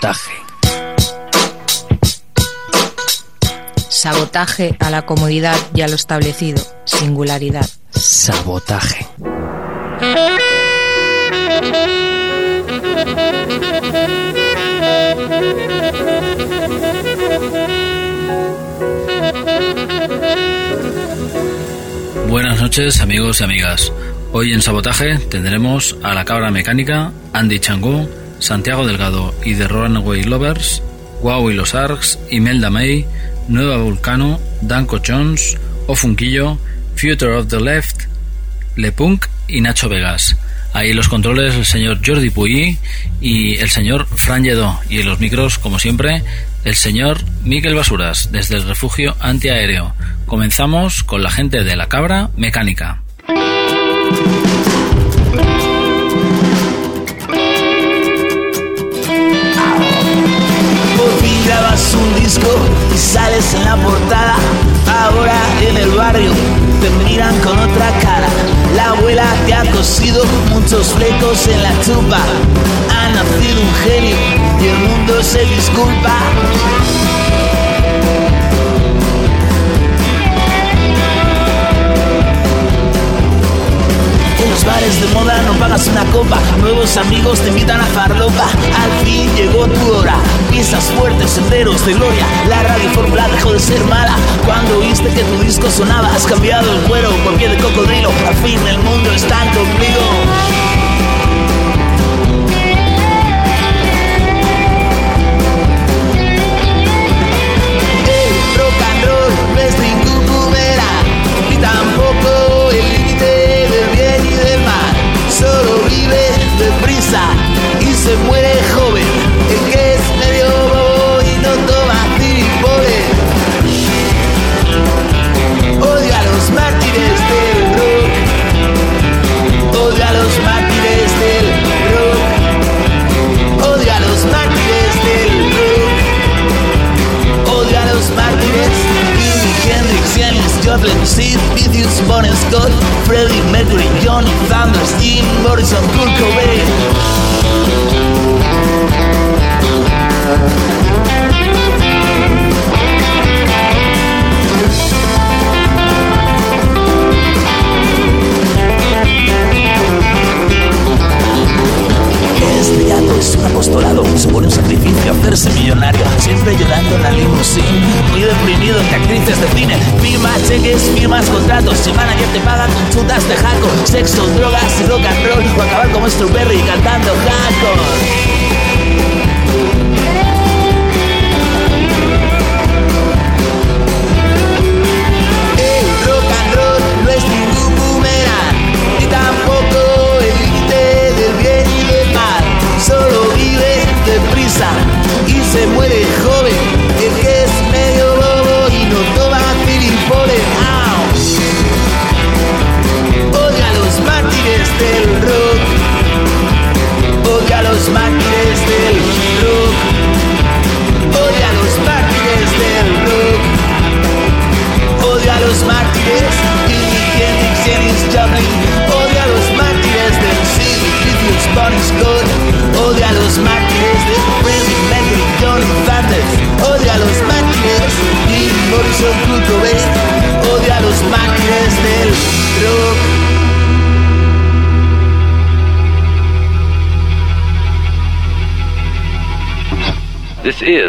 Sabotaje. Sabotaje a la comodidad y a lo establecido. Singularidad. Sabotaje. Buenas noches amigos y amigas. Hoy en Sabotaje tendremos a la cabra mecánica, Andy Changú, Santiago Delgado y The Runaway Lovers, Wow y los Arcs, Imelda May, Nueva Vulcano, Danko Jones, Ofunquillo, Future of the Left, Le Punk y Nacho Vegas. Ahí los controles el señor Jordi Puy y el señor Fran Lledó. Y en los micros, como siempre, el señor Miguel Basuras, desde el refugio antiaéreo. Comenzamos con la gente de la cabra mecánica. Un disco y sales en la portada. Ahora en el barrio te miran con otra cara. La abuela te ha cosido muchos flecos en la chupa. Ha nacido un genio y el mundo se disculpa. Bares de moda no pagas una copa, nuevos amigos te invitan a farlopa. Al fin llegó tu hora, pisas fuertes, senderos de gloria. La radio fórmula dejó de ser mala. Cuando oíste que tu disco sonaba, has cambiado el cuero por pie de cocodrilo. Al fin el mundo está conmigo. Sid Vicious, Bon Scott, Freddie Mercury, Johnny Thunders, Jim Morrison, Kurt Cobain. Este gato es un apostolado, supone un sacrificio hacerse millonario, siempre llorando en la limusine, muy deprimido entre actrices de cine, firmas cheques, firmas contratos, si manager te paga con chutas de jaco, sexo, drogas y rock and roll, o acabar como Strawberry cantando hardcore.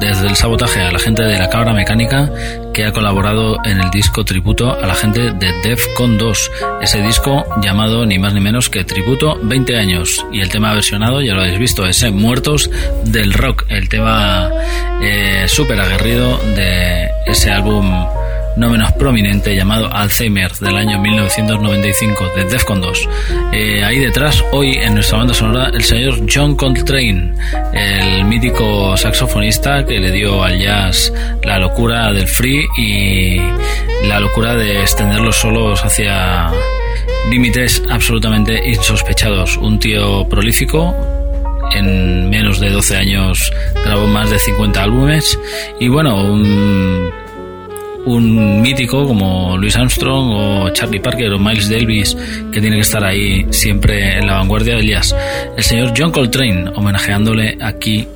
Desde el sabotaje a la gente de la cabra mecánica que ha colaborado en el disco tributo a la gente de Defcon 2, ese disco llamado ni más ni menos que Tributo 20 años. Y el tema versionado ya lo habéis visto, ese Muertos del Rock, el tema eh, súper aguerrido de ese álbum no menos prominente llamado Alzheimer del año 1995 de Defcon 2. Eh, ahí detrás, hoy en nuestra banda sonora, el señor John Coltrane, el mítico saxofonista que le dio al jazz la locura del free y la locura de extender los solos hacia límites absolutamente insospechados. Un tío prolífico, en menos de 12 años grabó más de 50 álbumes y bueno, un, un mítico como Louis Armstrong o Charlie Parker o Miles Davis que tiene que estar ahí siempre en la vanguardia del jazz. El señor John Coltrane homenajeándole aquí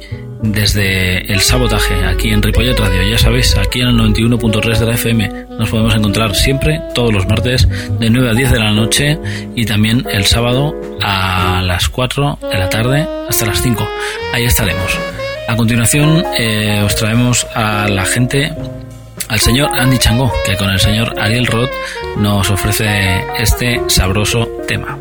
desde el sabotaje aquí en Ripollet Radio. Ya sabéis, aquí en el 91.3 de la FM nos podemos encontrar siempre, todos los martes, de 9 a 10 de la noche y también el sábado a las 4 de la tarde hasta las 5. Ahí estaremos. A continuación eh, os traemos a la gente, al señor Andy Chango, que con el señor Ariel Roth nos ofrece este sabroso tema.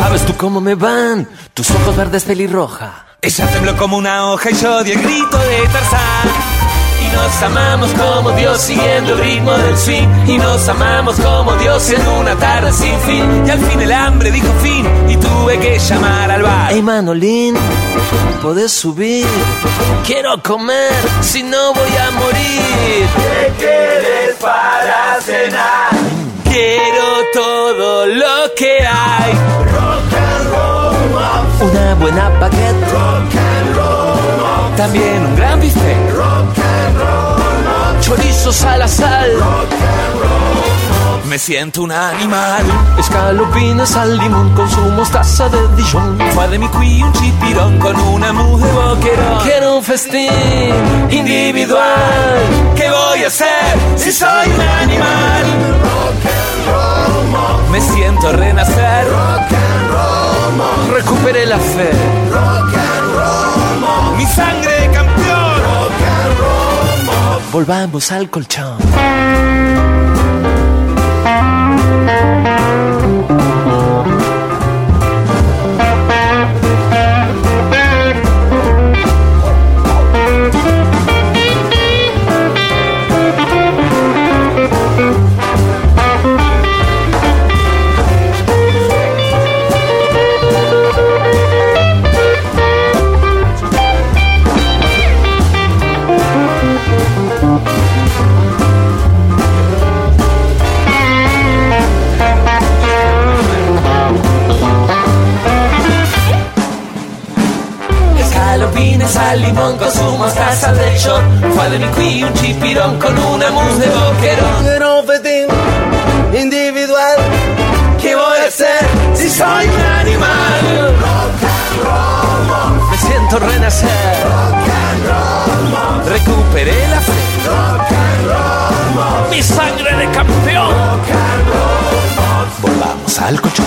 ¿Sabes tú cómo me van? Tus ojos verdes pelirroja. Ella tembló como una hoja y yo di el grito de Tarzán. Y nos amamos como Dios siguiendo el ritmo del swing. Y nos amamos como Dios en una tarde sin fin. Y al fin el hambre dijo fin y tuve que llamar al bar. Hey Manolín, ¿podés subir? Quiero comer, si no voy a morir. ¿Qué quieres para cenar? Quiero todo lo que hay. Una buena baguette. También un gran bife. Chorizos a la sal. Me siento un animal. Escalopines al limón con su mostaza de Dijon. Fue de mi cuí un chipirón con una de boquerón. Quiero un festín individual. ¿Qué voy a hacer si soy un animal? Me siento renacer. Recuperé la fe. Mi sangre campeón. Volvamos al colchón. Escalopines al limón con su mostaza de shot. De mi cuí un chipirón con una mousse de boquerón. Un individual. ¿Qué voy a hacer si soy un animal? Me siento renacer. Recuperé la fe. Mi sangre de campeón. Volvamos al colchón.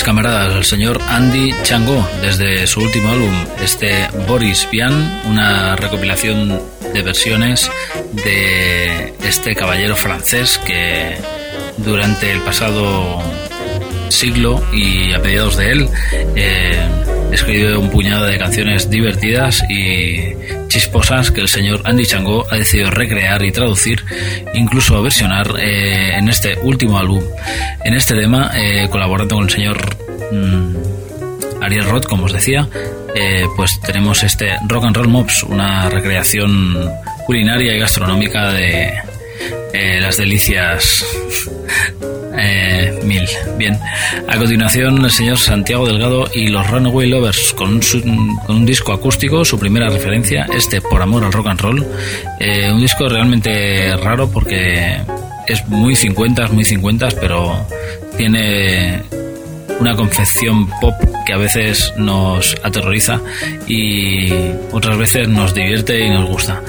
Camaradas, el señor Andy Chango, desde su último álbum, este Boris Vian, una recopilación de versiones de este caballero francés que durante el pasado siglo y a mediados de él eh, escribe un puñado de canciones divertidas y chisposas que el señor Andy Chango ha decidido recrear y traducir, incluso versionar eh, en este último álbum. En este tema, eh, colaborando con el señor mm, Ariel Roth, como os decía, eh, pues tenemos este Rock and Roll Mobs, una recreación culinaria y gastronómica de las delicias eh, mil. Bien. A continuación, el señor Santiago Delgado y los Runaway Lovers con un, con un disco acústico, su primera referencia, este Por Amor al Rock and Roll. Eh, un disco realmente raro porque es muy 50, muy 50, pero tiene una confección pop que a veces nos aterroriza y otras veces nos divierte y nos gusta.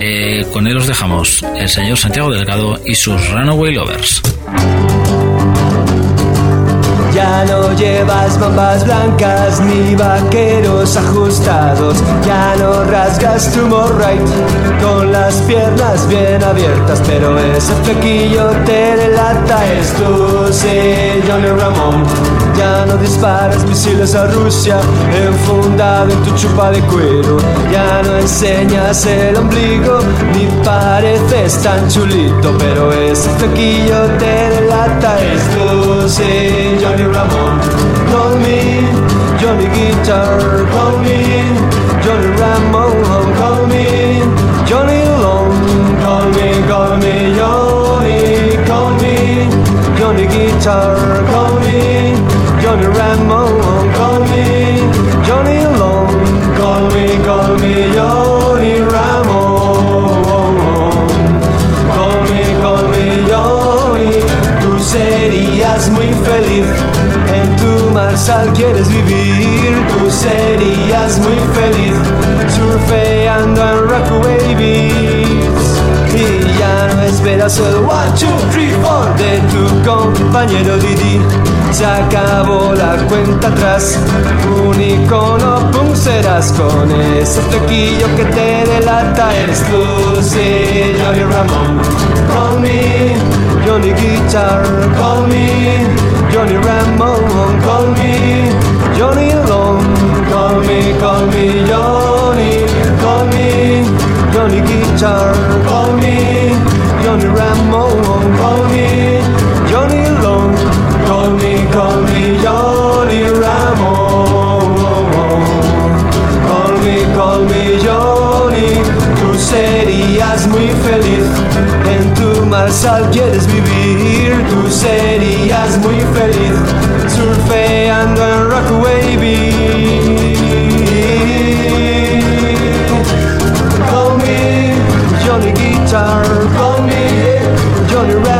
Eh, con él os dejamos el señor Santiago Delgado y sus Runaway Lovers. Ya no llevas bombas blancas ni vaqueros ajustados. Ya no rasgas tu morrite con las piernas bien abiertas. Pero ese flequillo te delata. Es tu Johnny Ramón. Ya no disparas misiles a Rusia enfundado en tu chupa de cuero. Ya no enseñas el ombligo ni pareces tan chulito. Pero ese flequillo te delata. Es tu sí, Johnny Ramón. Call me Johnny Guitar. Call me Johnny Ramón. Call me Johnny Long. Call me, call me Johnny. Call me Johnny Guitar. Call me Johnny Ramón. Call me Johnny Long. Call me, call me Johnny Ramón. Call me, call me Johnny. Tú serías muy feliz. En tu marsal quieres vivir. Tú serías muy feliz. Surfeando en Rockaway Beach. No esperas el one, two, three, four de tu compañero Didi. Se acabó la cuenta atrás. Un icono, pum, serás con ese flequillo que te delata. Es tu sí, Johnny Ramón. Call me, Johnny Guitar. Call me, Johnny Ramón. Call me, Johnny Long. Call me, call me, Johnny. Call me, Johnny Guitar. Call me, Johnny Ramón. Call me, Johnny Long. Call me, call me, Johnny Ramón. Call me, call me, Johnny. Tú serías muy feliz. En tu marsal quieres vivir. Tú serías muy feliz. Surfeando en Rockaway Beach. Johnny Ramón.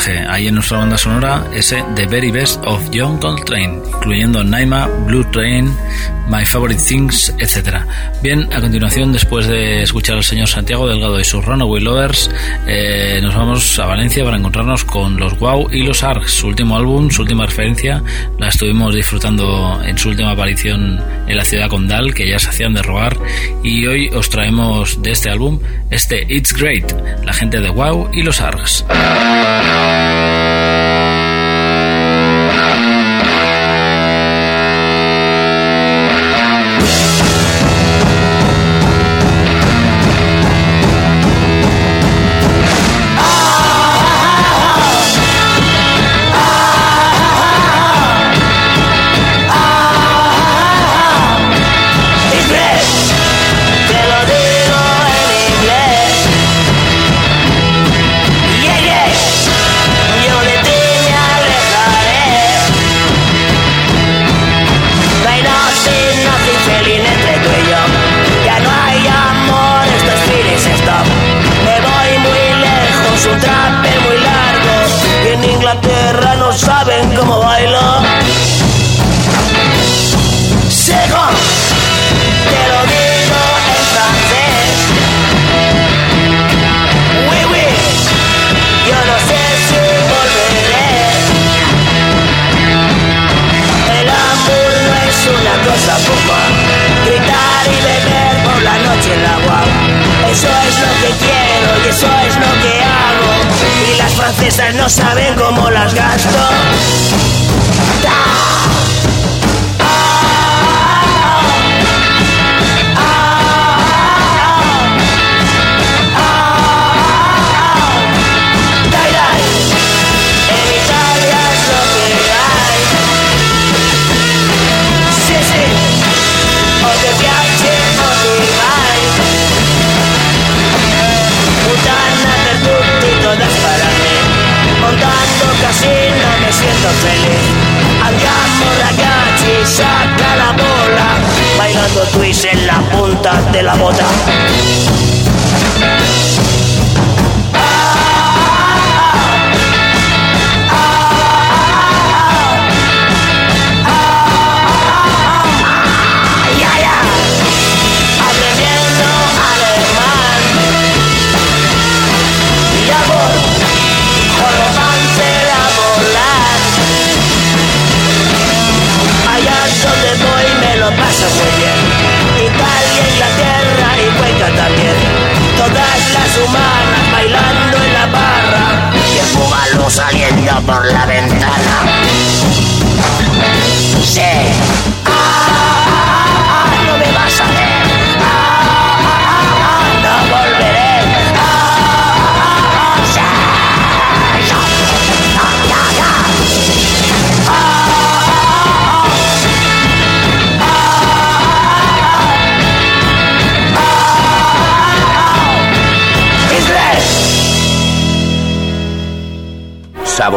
Aquí ahí en nuestra banda sonora, ese The Very Best of John Coltrane, incluyendo Naima, Blue Train, My Favorite Things, etc. Bien, a continuación, después de escuchar al señor Santiago Delgado y sus Runaway Lovers, eh, nos vamos a Valencia para encontrarnos con los Wow y los Arcs, su último álbum, su última referencia, la estuvimos disfrutando en su última aparición en la ciudad condal, que ya se hacían de rogar, y hoy os traemos de este álbum este It's Great, la gente de Wow y los Arcs. La bota.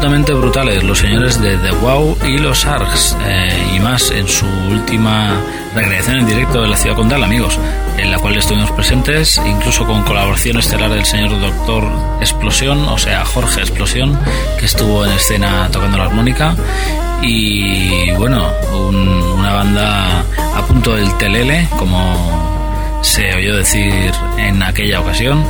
Absolutamente brutales los señores de The Wow y los Arcs eh, y más en su última recreación en directo de la ciudad condal amigos en la cual estuvimos presentes incluso con colaboración estelar del señor doctor Explosión o sea Jorge Explosión que estuvo en escena tocando la armónica y bueno un- una banda a punto del telele como se oyó decir en aquella ocasión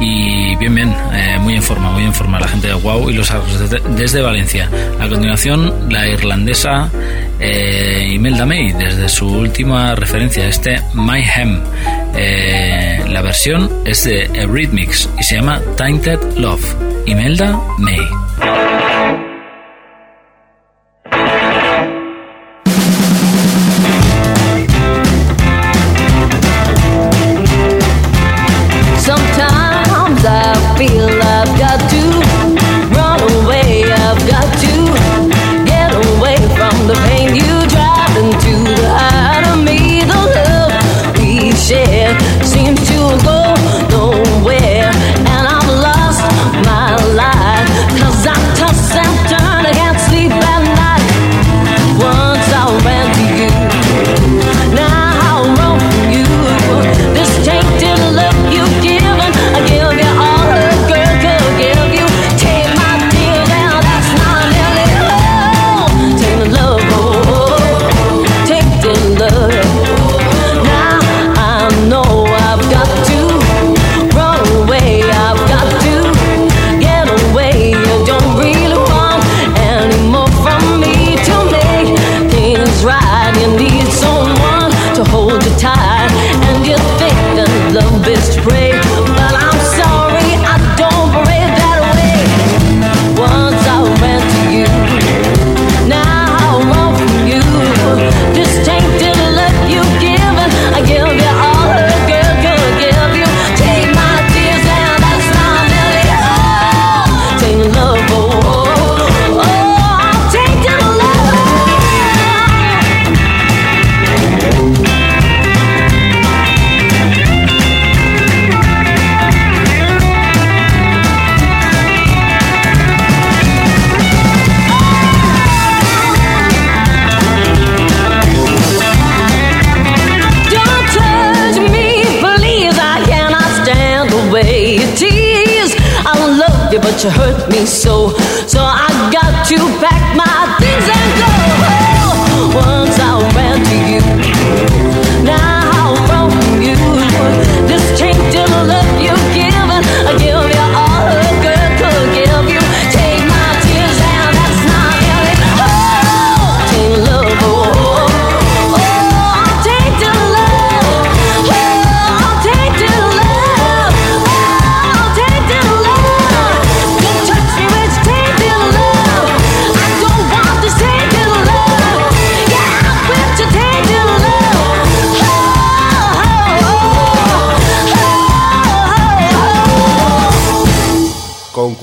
y bien, bien, eh, muy en forma, muy en forma la gente de Wow y los Arcos desde, desde Valencia. A continuación, la irlandesa eh, Imelda May, desde su última referencia, este My Hem. Eh, la versión es de Eurythmics y se llama Tainted Love. Imelda May.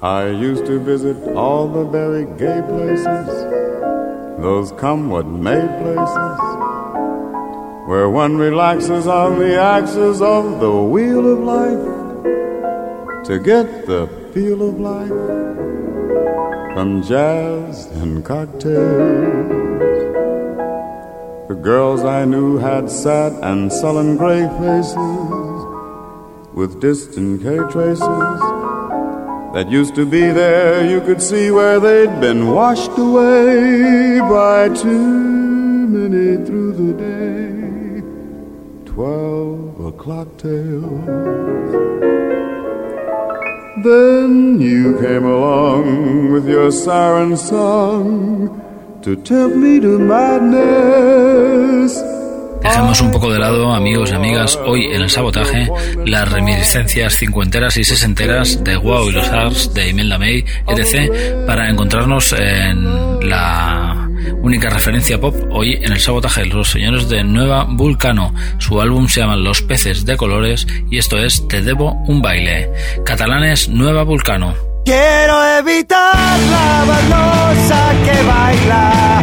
I used to visit all the very gay places, those come what may places, where one relaxes on the axis of the wheel of life to get the feel of life from jazz and cocktails. The girls I knew had sad and sullen gray faces with distant K traces that used to be there. You could see where they'd been washed away by too many through the day. Twelve o'clock tales. Then you came along with your siren song to tempt me to madness. Dejemos un poco de lado, amigos y amigas, hoy en el sabotaje, las reminiscencias cincuenteras y sesenteras de Wow y los Ars, de Imelda May, etc., para encontrarnos en la única referencia pop hoy en el sabotaje, los señores de Nueva Vulcano. Su álbum se llama Los peces de colores y esto es Te debo un baile. Catalanes Nueva Vulcano. Quiero evitar la baldosa que baila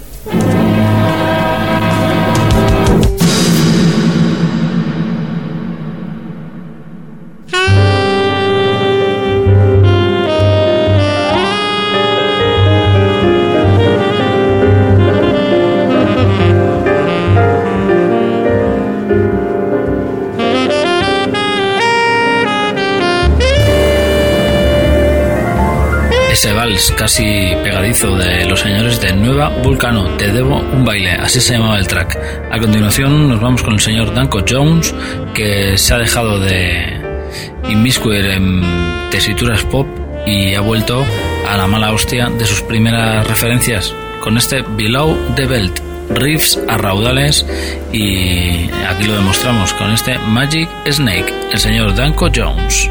Vals casi pegadizo de los señores de Nueva Vulcano, Te debo un baile, así se llamaba el track. A continuación nos vamos con el señor Danko Jones, que se ha dejado de inmiscuir en tesituras pop y ha vuelto a la mala hostia de sus primeras referencias con este Below the Belt, riffs a raudales y aquí lo demostramos con este Magic Snake, el señor Danko Jones.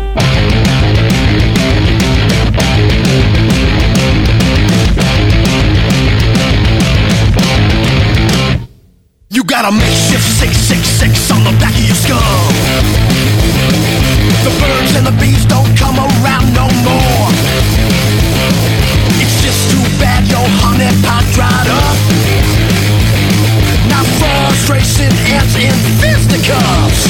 You got a makeshift 666 on the back of your skull. The birds and the bees don't come around no more. It's just too bad your honey pot dried up. Now frustration ends in fisticuffs.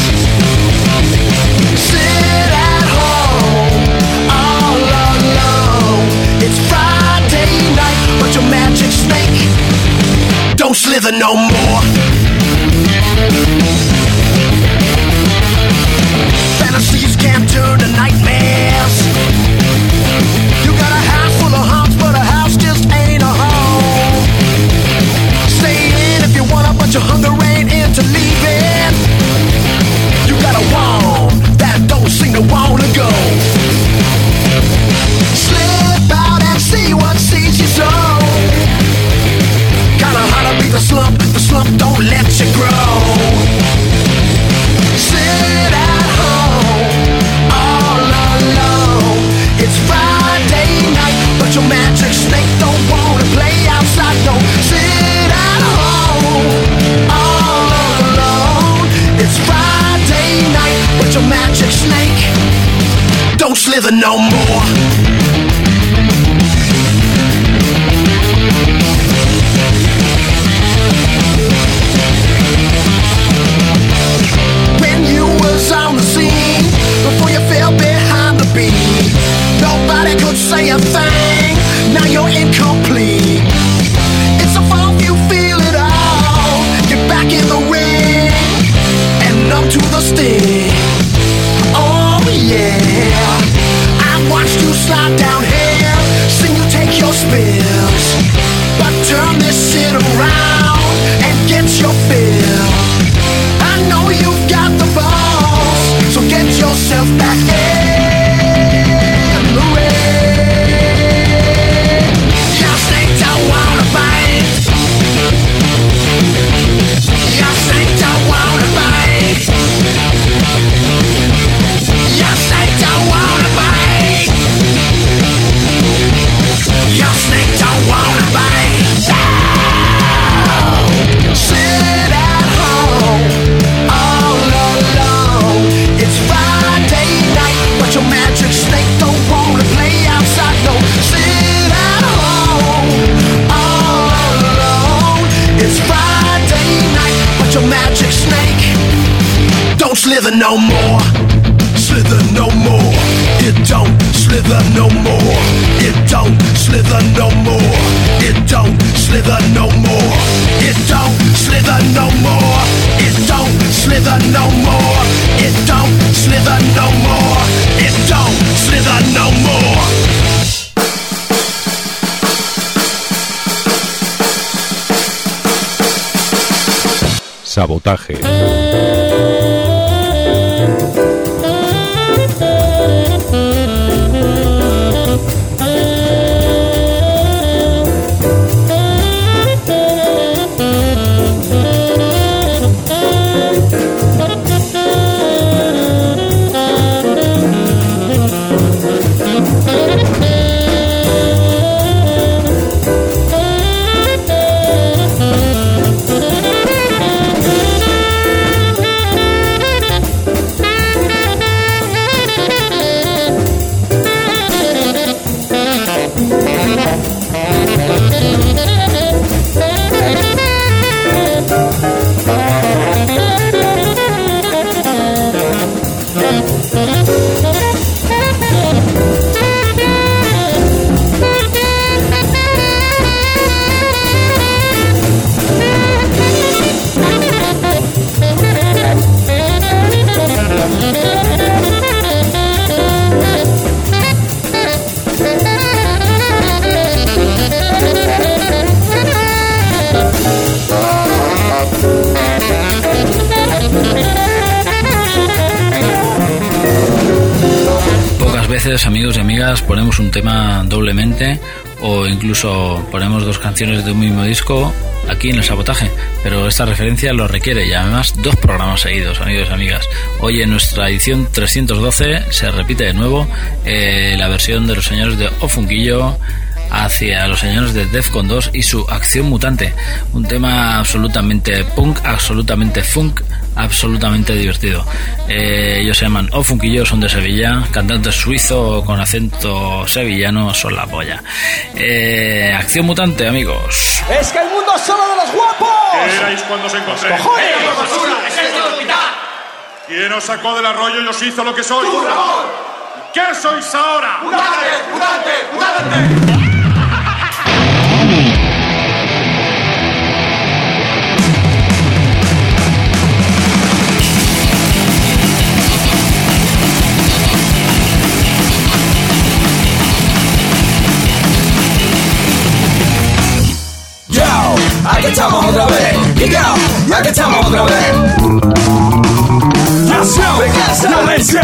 Sit at home all alone. It's Friday night, but your magic snake don't slither no more. Slither no more. Slither no more. It don't slither no more. It don't slither no more. It don't slither no more. It don't slither no more. It don't slither no more. It don't slither no more. It don't slither no more. Sabotaje. Ponemos un tema doblemente o incluso ponemos dos canciones de un mismo disco aquí en el sabotaje, pero esta referencia lo requiere y además dos programas seguidos, amigos y amigas. Hoy en nuestra edición 312 se repite de nuevo eh, la versión de los señores de Ofunquillo hacia los señores de Defcon 2 y su acción mutante, un tema absolutamente punk, absolutamente funk, absolutamente divertido. Eh, ellos se llaman Ofunquillo, son de Sevilla, cantantes suizo con acento sevillano, son la polla. Eh, acción mutante, amigos. ¡Es que el mundo es solo de los guapos! ¿Qué erais cuando os encontré? ¡Cojones! ¿Quién os sacó del arroyo y os hizo lo que sois? ¡Tú, Ramón! ¿Qué sois ahora? ¡Mutante! ¡Mutante! ¡Mutante! Aquí estamos otra vez. Y yo, aquí estamos otra vez. Nación, violencia,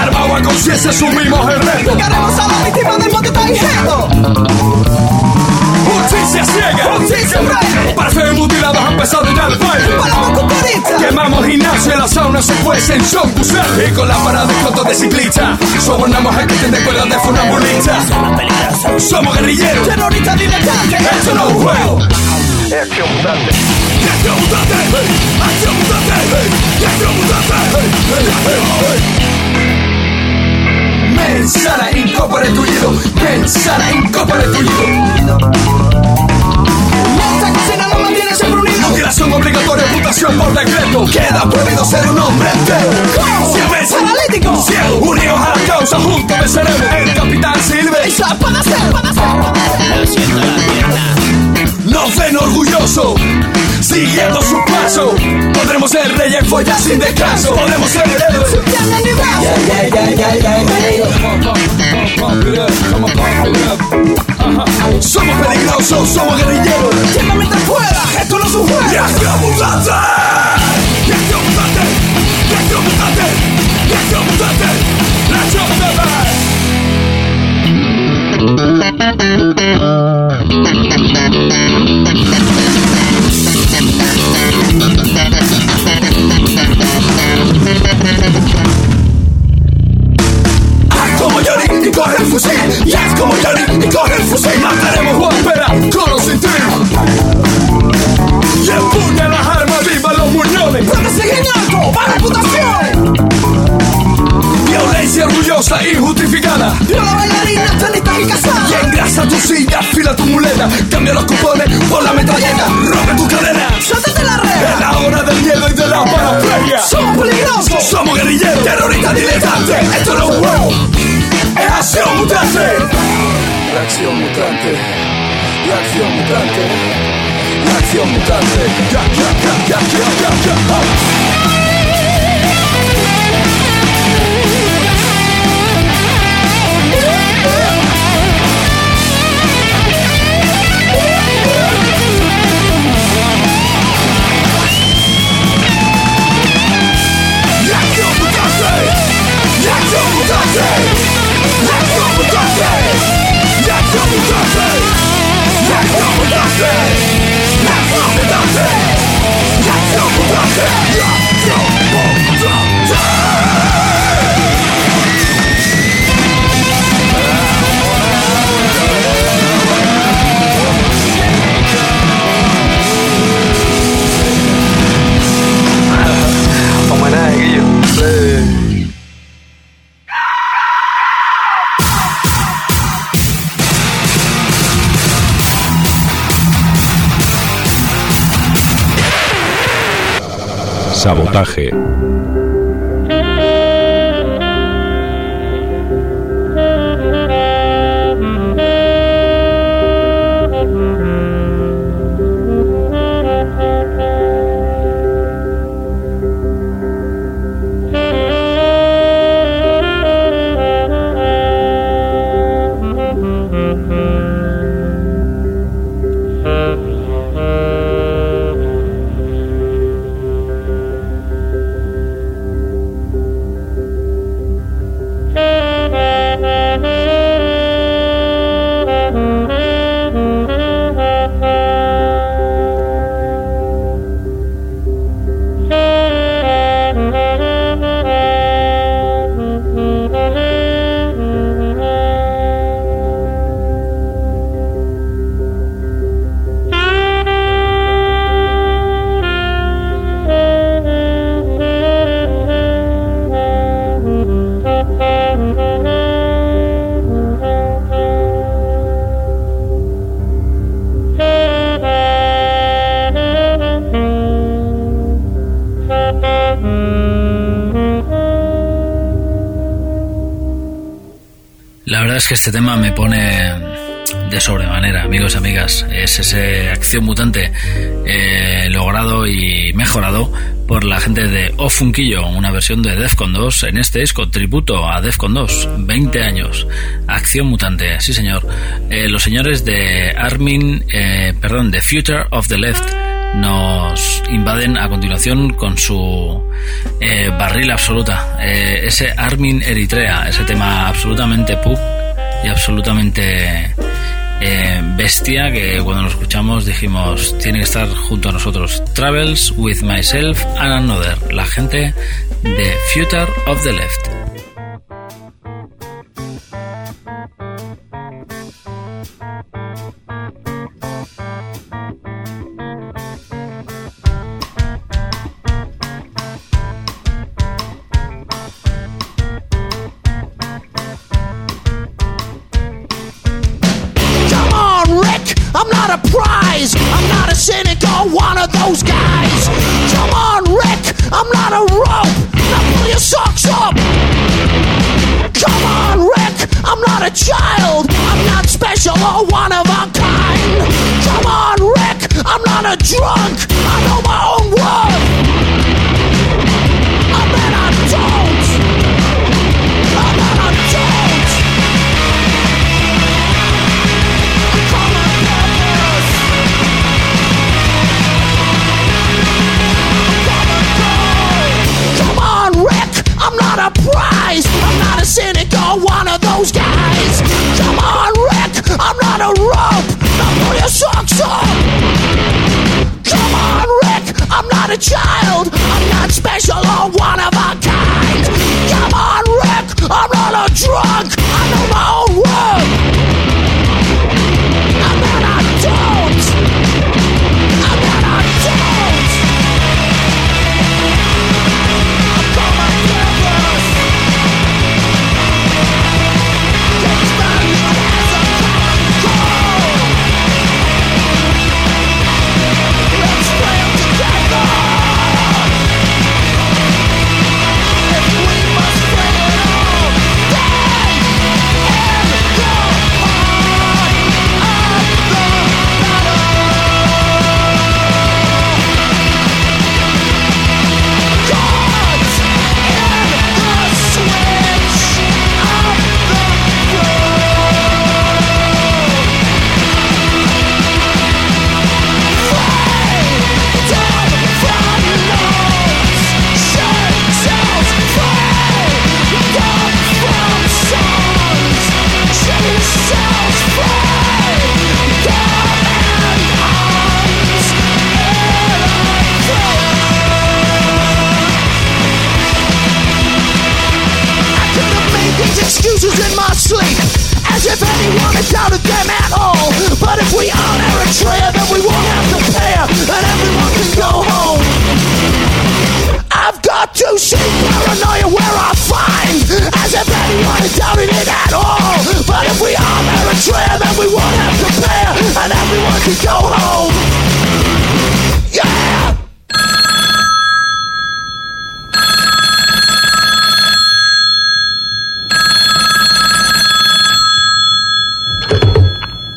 armado a conciencia, asumimos el reto. Llegaremos a la víctima del monte ingenuo. Justicia ciega, Justicia breve. para ser mutilados ha empezado ya el baile. Paramos cucarita. Quemamos gimnasio en la sauna se cuece en son Y con la parada de cotos de ciclista Sobornamos a que te cuerdas de funambulista Somos guerrilleros Terroristas diletantes. Esto no es un juego Acción mutante. Acción mutante Acción mutante Acción mutante Mensana incorpore tullido Mensana incorpore mantiene siempre unidos. Mutilación obligatoria, mutación por decreto Queda prohibido ser un hombre entero Siempre Paralítico. Ciego, unidos a la causa, juntos venceremos El capitán Silver Esa para ser, para ser nos ven orgulloso, siguiendo su paso. Podremos ser reyes follas sin descanso, podremos ser héroes. Somos peligrosos, somos guerrilleros. Llévame de fuera, esto no es un juego. ¡Ya te mutaste! ¡Ya te mutaste! ¡Ya te mutaste! ¡Ya ¡La con o sin ti. Y empuña las armas, viva los muñones. Sabotaje. Funquillo, una versión de Defcon 2 en este disco, tributo a Defcon 2, 20 años. Acción mutante, sí señor. Eh, los señores de Armin, eh, perdón, The Future of the Left nos invaden a continuación con su eh, barril absoluta, eh, ese Armin Eritrea, ese tema absolutamente pop y absolutamente eh, bestia que cuando lo escuchamos dijimos tiene que estar junto a nosotros. Travels with myself and another, la gente de Future of the Left.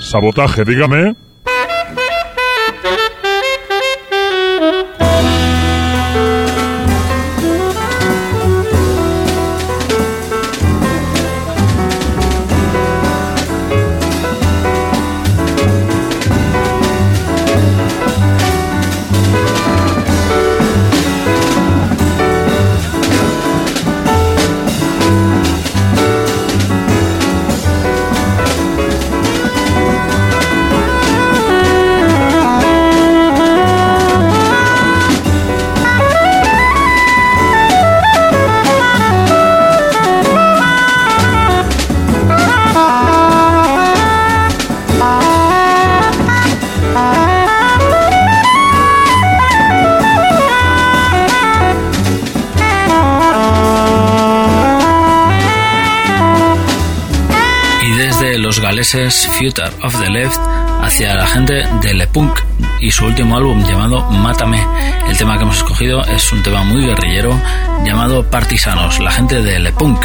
Sabotaje, dígame. Future of the Left hacia la gente de Le Punk y su último álbum llamado Mátame. El tema que hemos escogido es un tema muy guerrillero llamado Partisanos, la gente de Le Punk.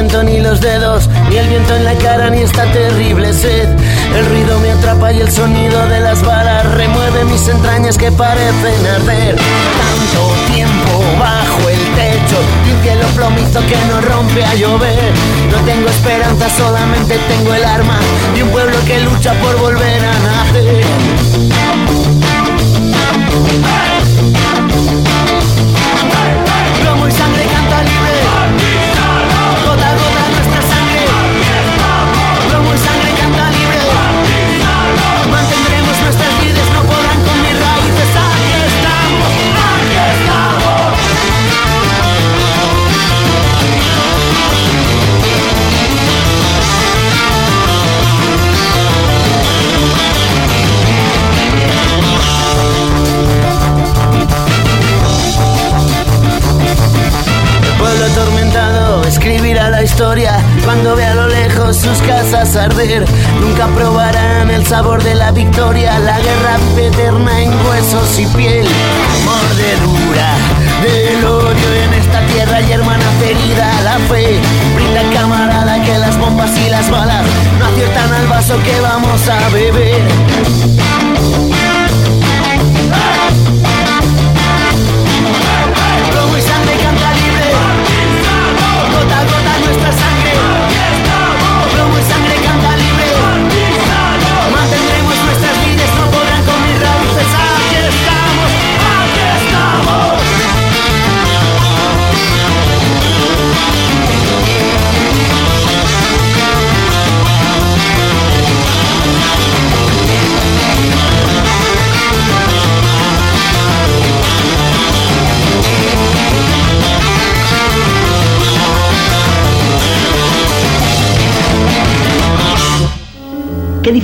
Siento ni los dedos, ni el viento en la cara, ni esta terrible sed. El ruido me atrapa y el sonido de las balas remueve mis entrañas que parecen arder. Tanto tiempo bajo el techo y un cielo plomizo que no rompe a llover. No tengo esperanza, solamente tengo el arma de un pueblo que lucha por volver a nacer. Plomo historia cuando vea a lo lejos sus casas arder. Nunca probarán el sabor de la victoria, la guerra eterna en huesos y piel. Mordedura del odio en esta tierra y hermana ferida. La fe brinda camarada que las bombas y las balas no aciertan al vaso que vamos a beber.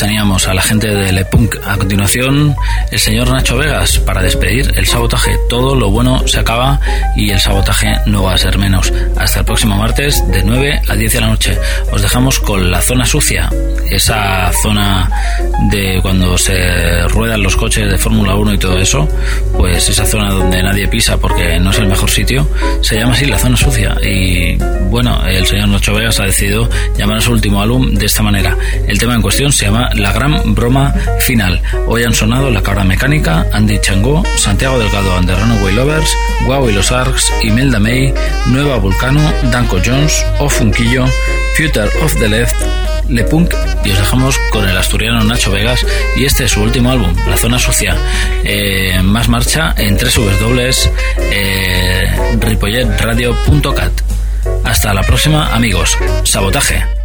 Teníamos a la gente de Le Punk. A continuación, el señor Nacho Vegas para despedir el sabotaje. Todo lo bueno se acaba y el sabotaje no va a ser menos. Hasta el próximo martes de 9 a 10 de la noche. Os dejamos con la zona sucia, esa zona de cuando se ruedan los coches de Fórmula 1 y todo eso, pues esa zona donde nadie pisa porque no es el mejor sitio, se llama así la zona sucia. Y bueno, el señor Nacho Vegas ha decidido llamar a su último álbum de esta manera. El tema en cuestión se llama La Gran Broma Final. Hoy han sonado La Cabra Mecánica, Andy Changó, Santiago Delgado and the Runaway Lovers, Wow y los Arcs, Imelda May, Nueva Vulcano, Danko Jones, O Funquillo, Future of the Left, Le Punk y os dejamos con el asturiano Nacho Vegas y este es su último álbum, La Zona Sucia. Eh, más marcha en www.ripolletradio.cat. Hasta la próxima, amigos. Sabotaje.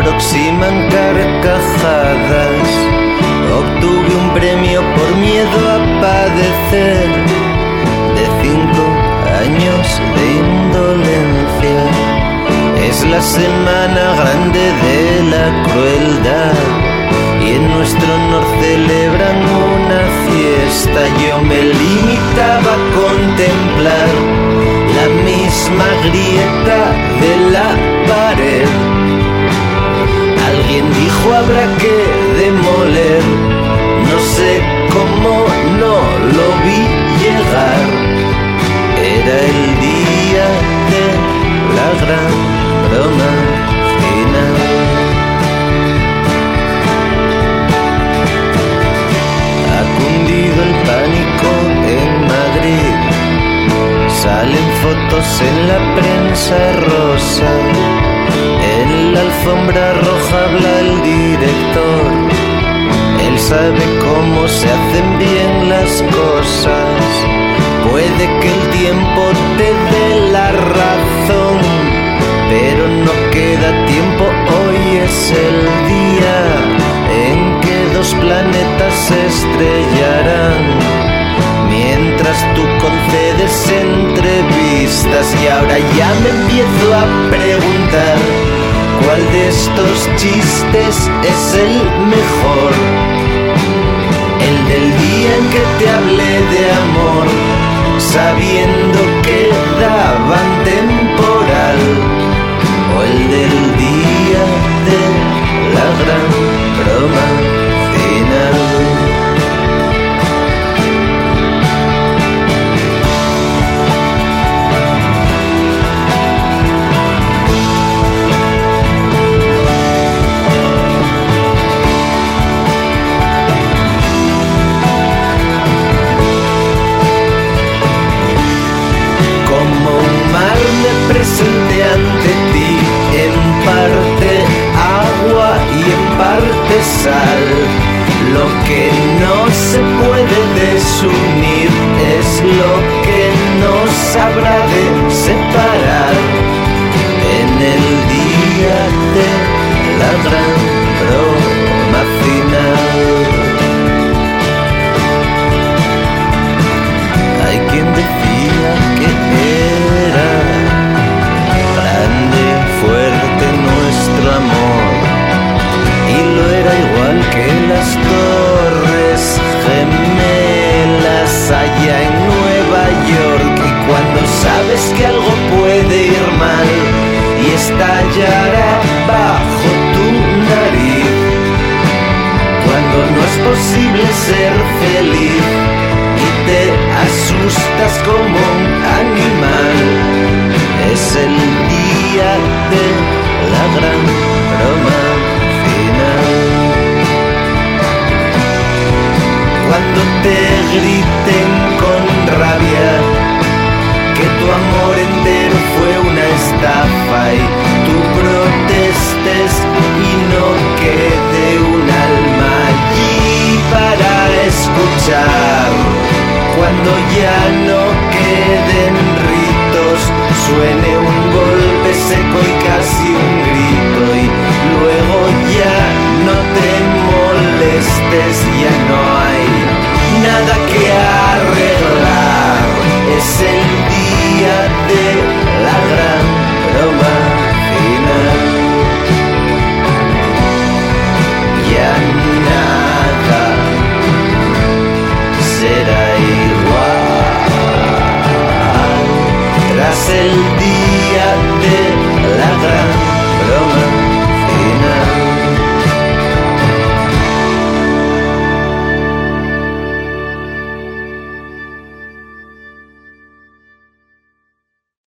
Aproximan carcajadas. Obtuve un premio por miedo a padecer de cinco años de indolencia. Es la semana grande de la crueldad y en nuestro honor celebran una fiesta. Yo me limitaba a contemplar la misma grieta de la habrá que demoler, no sé cómo no lo vi llegar. Era el día de la gran broma final. Ha cundido el pánico en Madrid. Salen fotos en la prensa rosa. La alfombra roja habla el director. Él sabe cómo se hacen bien las cosas. Puede que el tiempo te dé la razón, pero no queda tiempo. Hoy es el día en que dos planetas se estrellarán. Mientras tú concedes entrevistas y ahora ya me empiezo a preguntar cuál de estos chistes es el mejor. El del día en que te hablé de amor, sabiendo que daban temporal. O el del día de la gran broma desunir es lo